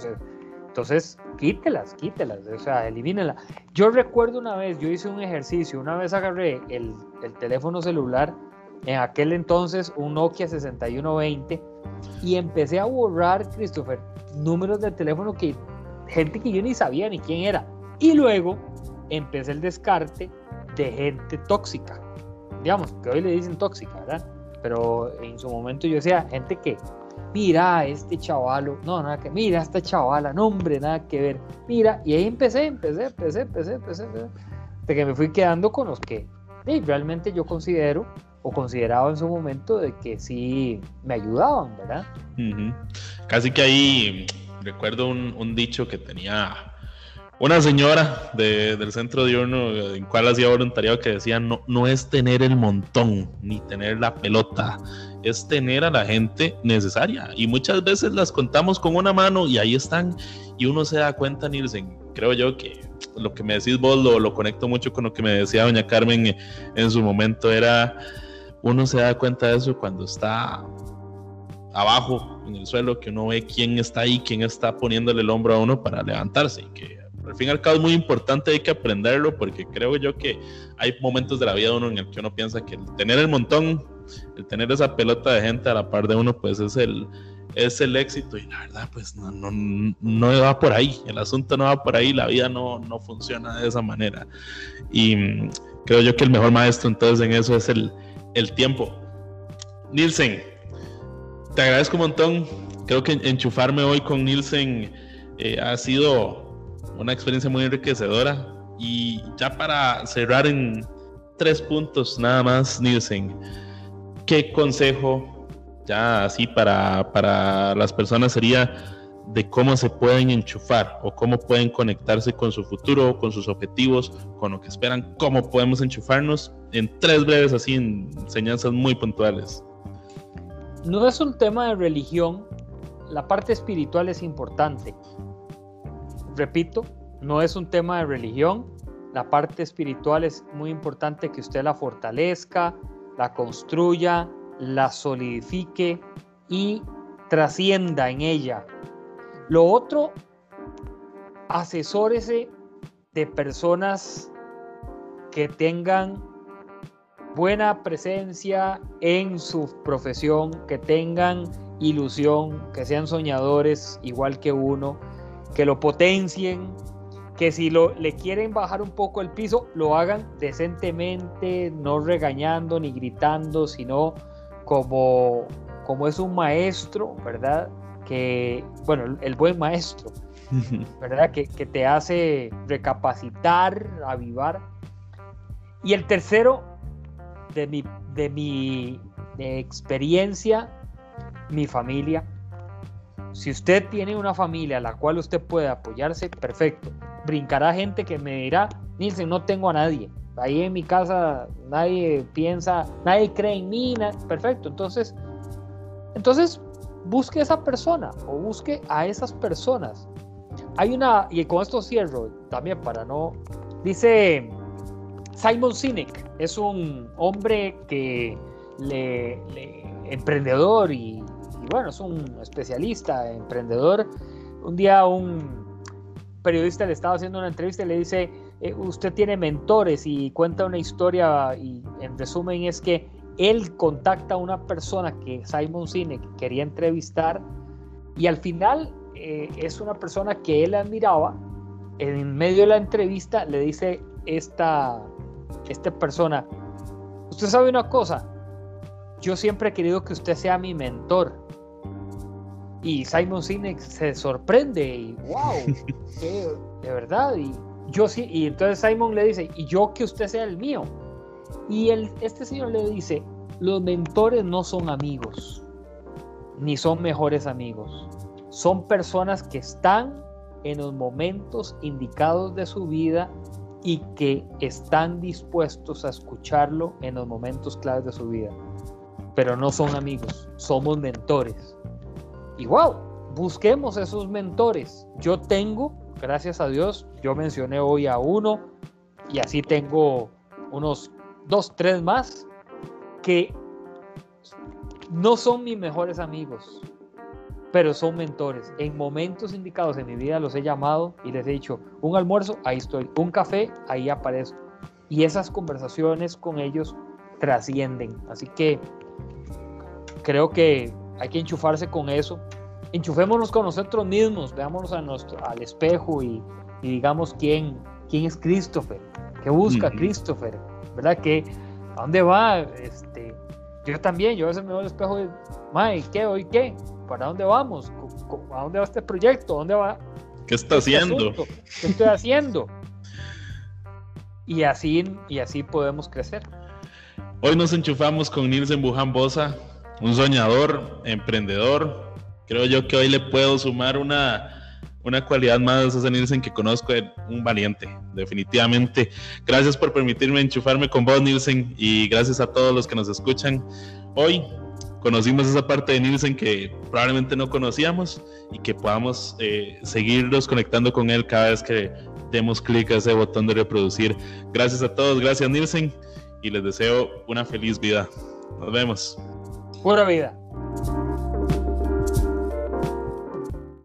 entonces, quítelas, quítelas, o sea, elimínelas. Yo recuerdo una vez, yo hice un ejercicio, una vez agarré el, el teléfono celular, en aquel entonces un Nokia 6120, y empecé a borrar, Christopher, números de teléfono que gente que yo ni sabía ni quién era. Y luego empecé el descarte de gente tóxica, digamos, que hoy le dicen tóxica, ¿verdad? Pero en su momento yo decía, gente que, mira, este chavalo, no, nada que, mira, esta chavala, no, hombre, nada que ver, mira, y ahí empecé, empecé, empecé, empecé, empecé, de que me fui quedando con los que realmente yo considero o consideraba en su momento de que sí me ayudaban, ¿verdad? Casi que ahí recuerdo un, dicho que tenía una señora del centro diurno en cual hacía voluntariado que decía no, no es tener el montón ni tener la pelota, es tener a la gente necesaria. Y muchas veces las contamos con una mano y ahí están y uno se da cuenta, Nielsen, creo yo que lo que me decís vos lo, lo conecto mucho con lo que me decía doña Carmen en su momento, era uno se da cuenta de eso cuando está abajo en el suelo, que uno ve quién está ahí, quién está poniéndole el hombro a uno para levantarse. Y que al fin y al cabo es muy importante, hay que aprenderlo porque creo yo que hay momentos de la vida de uno en el que uno piensa que el tener el montón, el tener esa pelota de gente a la par de uno, pues es el, es el éxito. Y la verdad pues no, no, no va por ahí, el asunto no va por ahí, la vida no, no funciona de esa manera. Y mm, creo yo que el mejor maestro entonces en eso es el, el tiempo. Nielsen, te agradezco un montón. Creo que enchufarme hoy con Nielsen eh, ha sido una experiencia muy enriquecedora. Y ya para cerrar en tres puntos nada más, Nielsen, ¿qué consejo ya así para, para las personas sería de cómo se pueden enchufar o cómo pueden conectarse con su futuro, con sus objetivos, con lo que esperan, cómo podemos enchufarnos en tres breves así enseñanzas muy puntuales. No es un tema de religión, la parte espiritual es importante. Repito, no es un tema de religión, la parte espiritual es muy importante que usted la fortalezca, la construya, la solidifique y trascienda en ella lo otro, asesórese de personas que tengan buena presencia en su profesión, que tengan ilusión, que sean soñadores igual que uno, que lo potencien, que si lo, le quieren bajar un poco el piso, lo hagan decentemente, no regañando ni gritando, sino como, como es un maestro, ¿verdad? que, bueno, el buen maestro, ¿verdad? Que, te hace recapacitar, avivar. Y el tercero, de mi, de mi experiencia, mi familia. Si usted tiene una familia a la cual usted puede apoyarse, perfecto. Brincará gente que me dirá, Nilsen, no tengo a nadie. Ahí en mi casa nadie piensa, nadie cree en mí. Perfecto. Entonces, entonces busque esa persona o busque a esas personas. Hay una, y con esto cierro también para no, dice Simon Sinek, es un hombre que le, emprendedor y, bueno, es un especialista, emprendedor. Un día un periodista le estaba haciendo una entrevista y le dice, eh, usted tiene mentores y cuenta una historia y en resumen es que él contacta a una persona que Simon Sinek quería entrevistar y al final eh, es una persona que él admiraba. En medio de la entrevista le dice esta, esta persona, usted sabe una cosa, yo siempre he querido que usted sea mi mentor. Y Simon Sinek se sorprende y wow, [laughs] de verdad. Y yo sí, y entonces Simon le dice, y yo que usted sea el mío. Y el, este señor le dice, los mentores no son amigos, ni son mejores amigos. Son personas que están en los momentos indicados de su vida y que están dispuestos a escucharlo en los momentos claves de su vida. Pero no son amigos, somos mentores. Igual, busquemos esos mentores. Yo tengo, gracias a Dios, yo mencioné hoy a uno y así tengo unos dos, tres más que no son mis mejores amigos, pero son mentores. En momentos indicados en mi vida los he llamado y les he dicho, un almuerzo, ahí estoy, un café, ahí aparezco. Y esas conversaciones con ellos trascienden. Así que creo que hay que enchufarse con eso. Enchufémonos con nosotros mismos, veámonos a nuestro, al espejo y, digamos quién, quién es Christopher, qué busca Christopher, ¿verdad? Que ¿A dónde va? Este, yo también, yo a veces me veo al espejo y, ¿qué? ¿Hoy qué? ¿Para dónde vamos? ¿A dónde va este proyecto? ¿Dónde va? ¿Qué está este haciendo? ¿Qué estoy haciendo? y así, y así podemos crecer. Hoy nos enchufamos con Nielsen Bujan Bosa, un soñador, emprendedor. Creo yo que hoy le puedo sumar una, una cualidad más a Nielsen que conozco, un valiente, definitivamente. Gracias por permitirme enchufarme con vos, Nielsen, y gracias a todos los que nos escuchan. Hoy conocimos esa parte de Nielsen que probablemente no conocíamos y que podamos eh, seguirnos conectando con él cada vez que demos clic a ese botón de reproducir. Gracias a todos, gracias Nielsen y les deseo una feliz vida. Nos vemos. Pura vida.